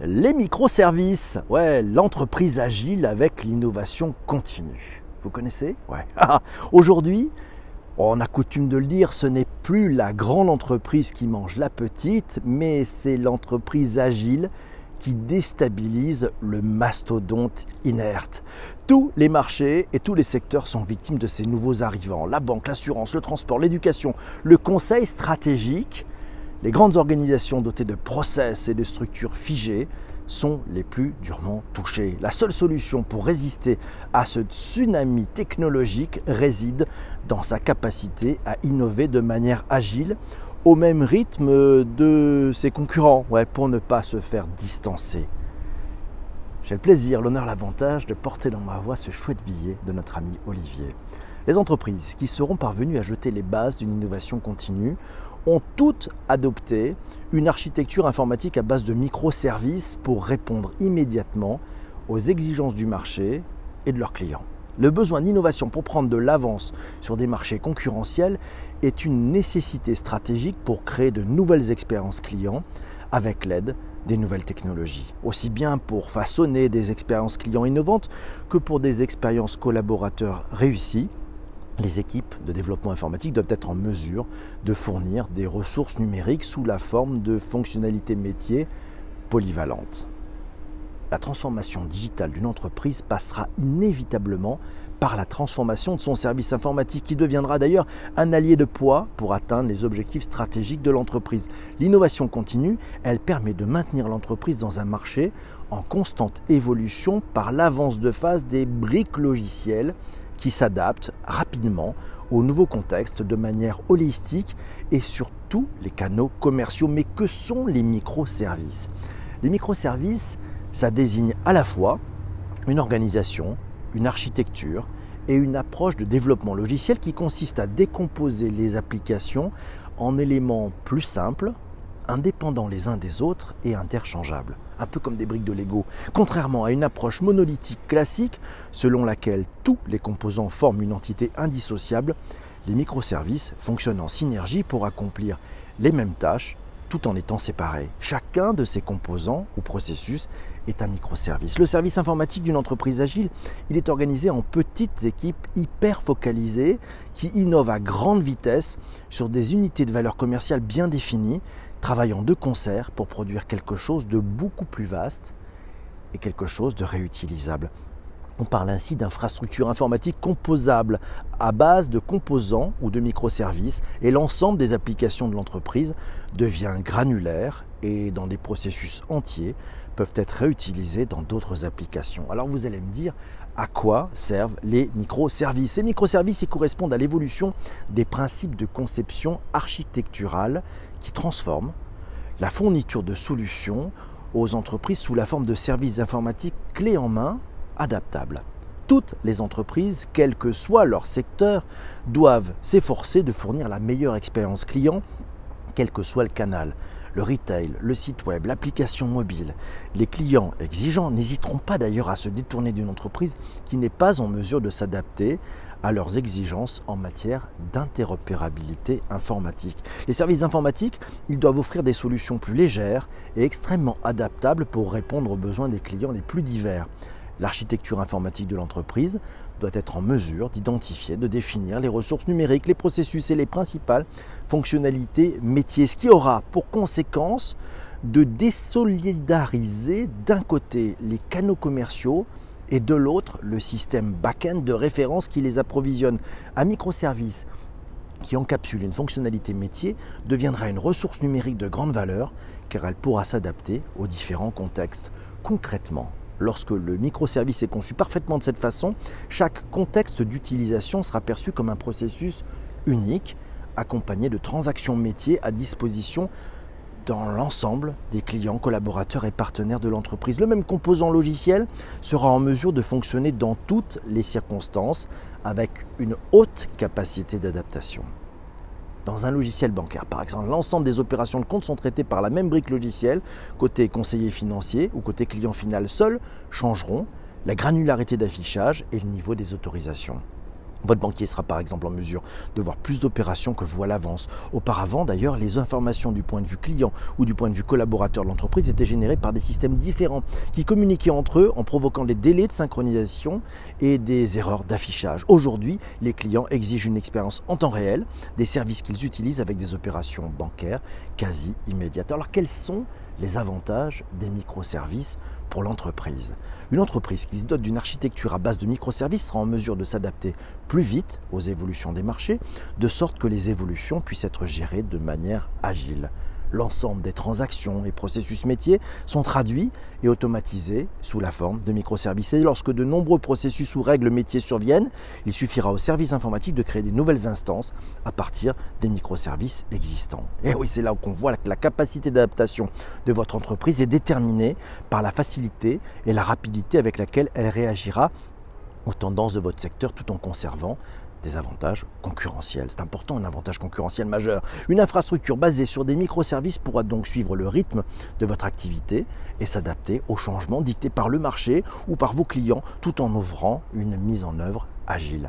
Les microservices, ouais, l'entreprise agile avec l'innovation continue. Vous connaissez? Ouais. Aujourd'hui, on a coutume de le dire, ce n'est plus la grande entreprise qui mange la petite, mais c'est l'entreprise agile qui déstabilise le mastodonte inerte. Tous les marchés et tous les secteurs sont victimes de ces nouveaux arrivants. La banque, l'assurance, le transport, l'éducation, le conseil stratégique les grandes organisations dotées de process et de structures figées sont les plus durement touchées. La seule solution pour résister à ce tsunami technologique réside dans sa capacité à innover de manière agile au même rythme de ses concurrents, ouais, pour ne pas se faire distancer. J'ai le plaisir, l'honneur, l'avantage de porter dans ma voix ce chouette billet de notre ami Olivier. Les entreprises qui seront parvenues à jeter les bases d'une innovation continue ont toutes adopté une architecture informatique à base de microservices pour répondre immédiatement aux exigences du marché et de leurs clients. Le besoin d'innovation pour prendre de l'avance sur des marchés concurrentiels est une nécessité stratégique pour créer de nouvelles expériences clients avec l'aide des nouvelles technologies, aussi bien pour façonner des expériences clients innovantes que pour des expériences collaborateurs réussies les équipes de développement informatique doivent être en mesure de fournir des ressources numériques sous la forme de fonctionnalités métiers polyvalentes. La transformation digitale d'une entreprise passera inévitablement par la transformation de son service informatique qui deviendra d'ailleurs un allié de poids pour atteindre les objectifs stratégiques de l'entreprise. L'innovation continue, elle permet de maintenir l'entreprise dans un marché en constante évolution par l'avance de phase des briques logicielles qui s'adaptent rapidement au nouveau contexte de manière holistique et sur tous les canaux commerciaux. Mais que sont les microservices? Les microservices, ça désigne à la fois une organisation, une architecture et une approche de développement logiciel qui consiste à décomposer les applications en éléments plus simples, indépendants les uns des autres et interchangeables, un peu comme des briques de Lego, contrairement à une approche monolithique classique selon laquelle tous les composants forment une entité indissociable, les microservices fonctionnent en synergie pour accomplir les mêmes tâches tout en étant séparés. Chacun de ces composants ou processus est un microservice. Le service informatique d'une entreprise agile, il est organisé en petites équipes hyper focalisées qui innovent à grande vitesse sur des unités de valeur commerciale bien définies travaillant de concert pour produire quelque chose de beaucoup plus vaste et quelque chose de réutilisable. On parle ainsi d'infrastructures informatiques composables à base de composants ou de microservices et l'ensemble des applications de l'entreprise devient granulaire et dans des processus entiers peuvent être réutilisés dans d'autres applications. Alors vous allez me dire à quoi servent les microservices Ces microservices correspondent à l'évolution des principes de conception architecturale qui transforment la fourniture de solutions aux entreprises sous la forme de services informatiques clés en main adaptables. Toutes les entreprises, quel que soit leur secteur, doivent s'efforcer de fournir la meilleure expérience client, quel que soit le canal le retail, le site web, l'application mobile. Les clients exigeants n'hésiteront pas d'ailleurs à se détourner d'une entreprise qui n'est pas en mesure de s'adapter à leurs exigences en matière d'interopérabilité informatique. Les services informatiques, ils doivent offrir des solutions plus légères et extrêmement adaptables pour répondre aux besoins des clients les plus divers. L'architecture informatique de l'entreprise doit être en mesure d'identifier, de définir les ressources numériques, les processus et les principales fonctionnalités métiers, ce qui aura pour conséquence de désolidariser d'un côté les canaux commerciaux et de l'autre le système back-end de référence qui les approvisionne. Un microservice qui encapsule une fonctionnalité métier deviendra une ressource numérique de grande valeur car elle pourra s'adapter aux différents contextes. Concrètement, lorsque le microservice est conçu parfaitement de cette façon, chaque contexte d'utilisation sera perçu comme un processus unique, accompagné de transactions métiers à disposition dans l'ensemble des clients, collaborateurs et partenaires de l'entreprise. Le même composant logiciel sera en mesure de fonctionner dans toutes les circonstances avec une haute capacité d'adaptation. Dans un logiciel bancaire, par exemple, l'ensemble des opérations de compte sont traitées par la même brique logicielle, côté conseiller financier ou côté client final. Seuls changeront la granularité d'affichage et le niveau des autorisations. Votre banquier sera par exemple en mesure de voir plus d'opérations que vous à l'avance. Auparavant, d'ailleurs, les informations du point de vue client ou du point de vue collaborateur de l'entreprise étaient générées par des systèmes différents qui communiquaient entre eux en provoquant des délais de synchronisation et des erreurs d'affichage. Aujourd'hui, les clients exigent une expérience en temps réel des services qu'ils utilisent avec des opérations bancaires quasi immédiates. Alors quels sont les avantages des microservices pour l'entreprise. Une entreprise qui se dote d'une architecture à base de microservices sera en mesure de s'adapter plus vite aux évolutions des marchés, de sorte que les évolutions puissent être gérées de manière agile l'ensemble des transactions et processus métiers sont traduits et automatisés sous la forme de microservices. Et lorsque de nombreux processus ou règles métiers surviennent, il suffira au service informatique de créer des nouvelles instances à partir des microservices existants. Et oui, c'est là qu'on voit que la capacité d'adaptation de votre entreprise est déterminée par la facilité et la rapidité avec laquelle elle réagira aux tendances de votre secteur tout en conservant des avantages concurrentiels. C'est important, un avantage concurrentiel majeur. Une infrastructure basée sur des microservices pourra donc suivre le rythme de votre activité et s'adapter aux changements dictés par le marché ou par vos clients tout en ouvrant une mise en œuvre agile.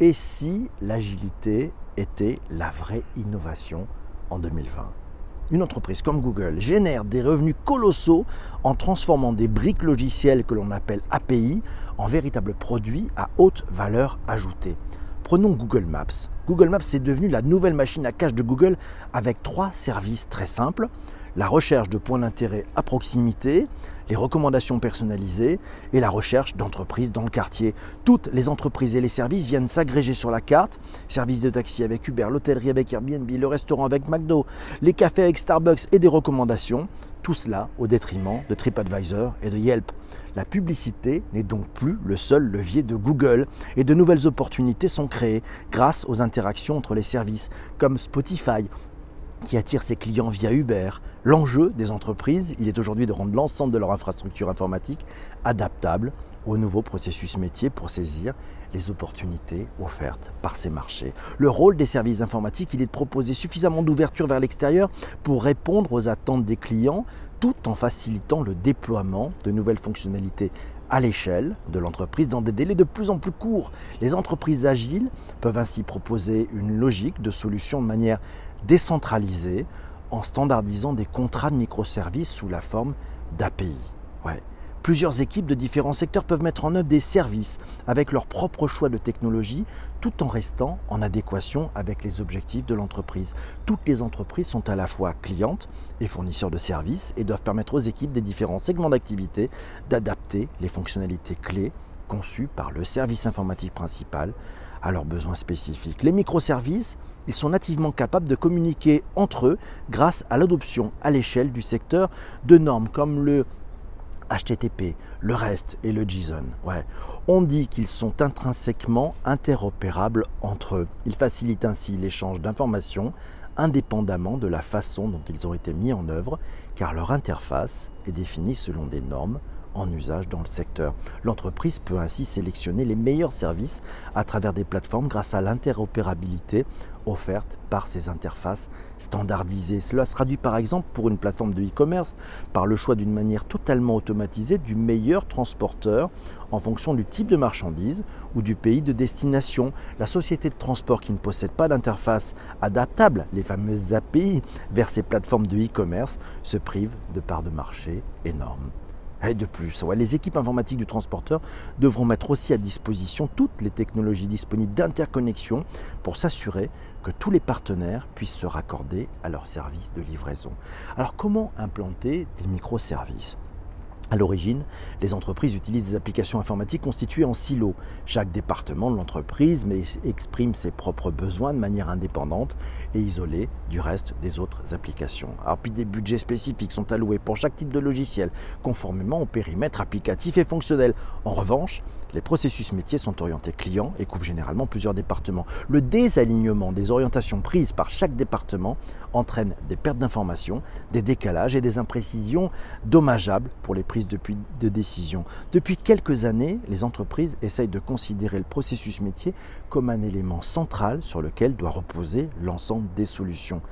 Et si l'agilité était la vraie innovation en 2020 une entreprise comme Google génère des revenus colossaux en transformant des briques logicielles que l'on appelle API en véritables produits à haute valeur ajoutée. Prenons Google Maps. Google Maps est devenu la nouvelle machine à cache de Google avec trois services très simples. La recherche de points d'intérêt à proximité, les recommandations personnalisées et la recherche d'entreprises dans le quartier. Toutes les entreprises et les services viennent s'agréger sur la carte. Services de taxi avec Uber, l'hôtellerie avec Airbnb, le restaurant avec McDo, les cafés avec Starbucks et des recommandations. Tout cela au détriment de TripAdvisor et de Yelp. La publicité n'est donc plus le seul levier de Google et de nouvelles opportunités sont créées grâce aux interactions entre les services comme Spotify qui attire ses clients via Uber. L'enjeu des entreprises, il est aujourd'hui de rendre l'ensemble de leur infrastructure informatique adaptable aux nouveaux processus métiers pour saisir les opportunités offertes par ces marchés. Le rôle des services informatiques, il est de proposer suffisamment d'ouverture vers l'extérieur pour répondre aux attentes des clients tout en facilitant le déploiement de nouvelles fonctionnalités à l'échelle de l'entreprise dans des délais de plus en plus courts. Les entreprises agiles peuvent ainsi proposer une logique de solution de manière décentralisée en standardisant des contrats de microservices sous la forme d'API. Plusieurs équipes de différents secteurs peuvent mettre en œuvre des services avec leur propre choix de technologie tout en restant en adéquation avec les objectifs de l'entreprise. Toutes les entreprises sont à la fois clientes et fournisseurs de services et doivent permettre aux équipes des différents segments d'activité d'adapter les fonctionnalités clés conçues par le service informatique principal à leurs besoins spécifiques. Les microservices, ils sont nativement capables de communiquer entre eux grâce à l'adoption à l'échelle du secteur de normes comme le HTTP, le REST et le JSON. On dit qu'ils sont intrinsèquement interopérables entre eux. Ils facilitent ainsi l'échange d'informations indépendamment de la façon dont ils ont été mis en œuvre, car leur interface est définie selon des normes en usage dans le secteur. L'entreprise peut ainsi sélectionner les meilleurs services à travers des plateformes grâce à l'interopérabilité offerte par ces interfaces standardisées. Cela se traduit par exemple pour une plateforme de e-commerce par le choix d'une manière totalement automatisée du meilleur transporteur en fonction du type de marchandise ou du pays de destination. La société de transport qui ne possède pas d'interface adaptable, les fameuses API, vers ces plateformes de e-commerce se prive de parts de marché énormes. Et de plus, les équipes informatiques du transporteur devront mettre aussi à disposition toutes les technologies disponibles d'interconnexion pour s'assurer que tous les partenaires puissent se raccorder à leur service de livraison. Alors comment implanter des microservices? À l'origine, les entreprises utilisent des applications informatiques constituées en silos. Chaque département de l'entreprise exprime ses propres besoins de manière indépendante et isolée du reste des autres applications. Alors puis des budgets spécifiques sont alloués pour chaque type de logiciel, conformément au périmètre applicatif et fonctionnel. En revanche, les processus métiers sont orientés clients et couvrent généralement plusieurs départements. Le désalignement des orientations prises par chaque département entraîne des pertes d'informations, des décalages et des imprécisions dommageables pour les prises de, décision. Depuis quelques années, les entreprises essayent de considérer le processus métier comme un élément central sur lequel doit reposer l'ensemble des solutions.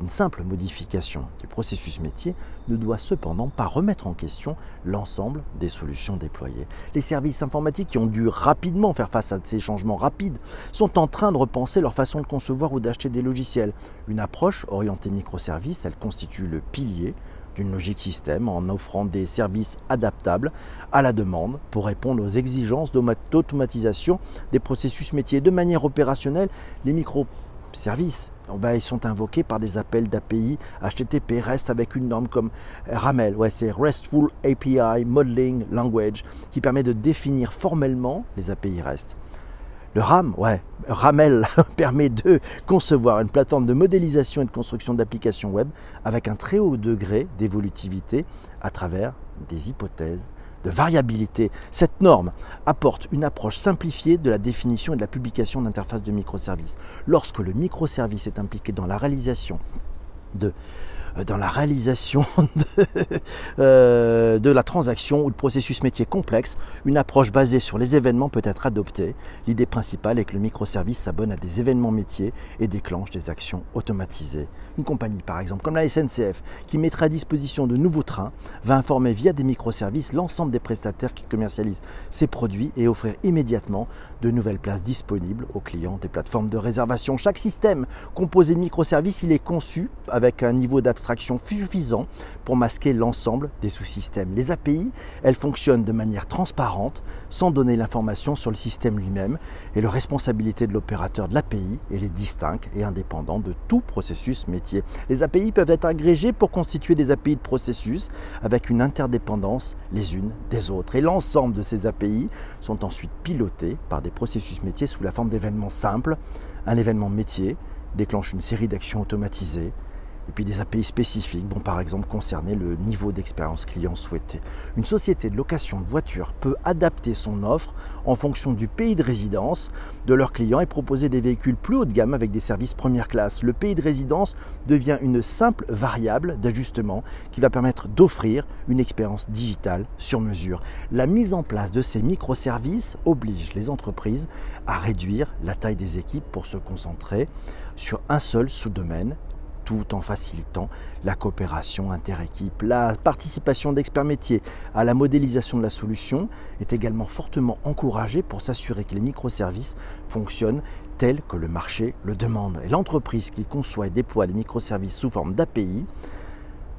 Une simple modification du processus métier ne doit cependant pas remettre en question l'ensemble des solutions déployées. Les services informatiques qui ont dû rapidement faire face à ces changements rapides sont en train de repenser leur façon de concevoir ou d'acheter des logiciels. Une approche orientée microservices, elle constitue le pilier d'une logique système en offrant des services adaptables à la demande pour répondre aux exigences d'automatisation des processus métiers. De manière opérationnelle, les microservices ben, ils sont invoqués par des appels d'API HTTP REST avec une norme comme RAML, c'est RESTful API Modeling Language, qui permet de définir formellement les API REST. Le RAM, RAML permet de concevoir une plateforme de modélisation et de construction d'applications web avec un très haut degré d'évolutivité à travers des hypothèses de variabilité. Cette norme apporte une approche simplifiée de la définition et de la publication d'interfaces de microservices. Lorsque le microservice est impliqué dans la réalisation de dans la réalisation euh, de, la transaction ou le processus métier complexe, une approche basée sur les événements peut être adoptée. L'idée principale est que le microservice s'abonne à des événements métiers et déclenche des actions automatisées. Une compagnie, par exemple, comme la SNCF, qui mettrait à disposition de nouveaux trains, va informer via des microservices l'ensemble des prestataires qui commercialisent ces produits et offrir immédiatement de nouvelles places disponibles aux clients des plateformes de réservation. Chaque système composé de microservices, il est conçu avec un niveau d'abstraction suffisant pour masquer l'ensemble des sous-systèmes. Les API, elles fonctionnent de manière transparente, sans donner l'information sur le système lui-même, et la responsabilité de l'opérateur de l'API est distincte et indépendante de tout processus métier. Les API peuvent être agrégées pour constituer des API de processus avec une interdépendance les unes des autres. Et l'ensemble de ces API sont ensuite pilotés par des processus métiers sous la forme d'événements simples. Un événement métier déclenche une série d'actions automatisées et puis des API spécifiques vont par exemple concerner le niveau d'expérience client souhaité. Une société de location de voitures peut adapter son offre en fonction du pays de résidence de leurs clients et proposer des véhicules plus haut de gamme avec des services première classe. Le pays de résidence devient une simple variable d'ajustement qui va permettre d'offrir une expérience digitale sur mesure. La mise en place de ces microservices oblige les entreprises à réduire la taille des équipes pour se concentrer sur un seul sous-domaine tout en facilitant la coopération inter-équipe. La participation d'experts métiers à la modélisation de la solution est également fortement encouragée pour s'assurer que les microservices fonctionnent tel que le marché le demande. L'entreprise qui conçoit et déploie des microservices sous forme d'API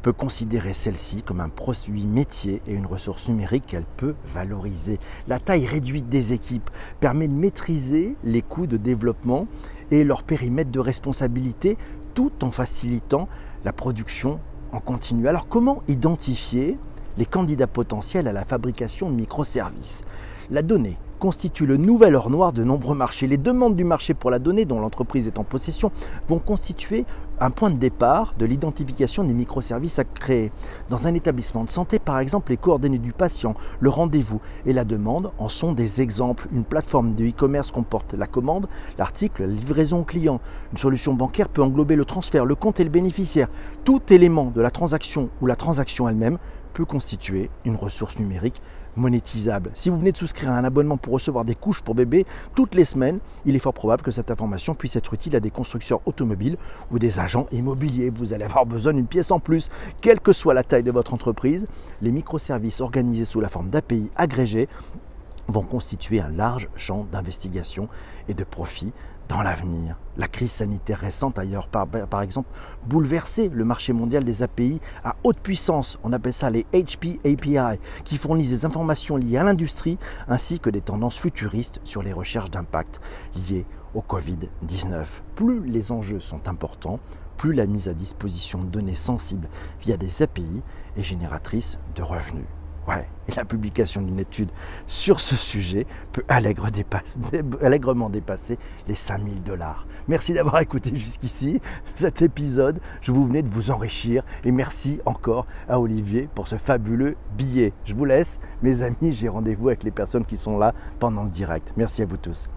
peut considérer celle-ci comme un produit métier et une ressource numérique qu'elle peut valoriser. La taille réduite des équipes permet de maîtriser les coûts de développement et leur périmètre de responsabilité tout en facilitant la production en continu. Alors comment identifier les candidats potentiels à la fabrication de microservices? La donnée constitue le nouvel or noir de nombreux marchés. Les demandes du marché pour la donnée dont l'entreprise est en possession vont constituer un point de départ de l'identification des microservices à créer. Dans un établissement de santé, par exemple, les coordonnées du patient, le rendez-vous et la demande en sont des exemples. Une plateforme de e-commerce comporte la commande, l'article, la livraison au client. Une solution bancaire peut englober le transfert, le compte et le bénéficiaire. Tout élément de la transaction ou la transaction elle-même peut constituer une ressource numérique monétisable. Si vous venez de souscrire à un abonnement pour recevoir des couches pour bébé toutes les semaines, il est fort probable que cette information puisse être utile à des constructeurs automobiles ou des agents immobiliers. Vous allez avoir besoin d'une pièce en plus. Quelle que soit la taille de votre entreprise, les microservices organisés sous la forme d'API agrégés vont constituer un large champ d'investigation et de profit dans l'avenir. La crise sanitaire récente, ailleurs, par, par, exemple, bouleversé le marché mondial des API à haute puissance. On appelle ça les HP API, qui fournissent des informations liées à l'industrie ainsi que des tendances futuristes sur les recherches d'impact liées au Covid-19. Plus les enjeux sont importants, plus la mise à disposition de données sensibles via des API est génératrice de revenus. Ouais, et la publication d'une étude sur ce sujet peut allègrement dépasser les 5000 dollars. Merci d'avoir écouté jusqu'ici cet épisode. Je vous venais de vous enrichir et merci encore à Olivier pour ce fabuleux billet. Je vous laisse, mes amis, j'ai rendez-vous avec les personnes qui sont là pendant le direct. Merci à vous tous.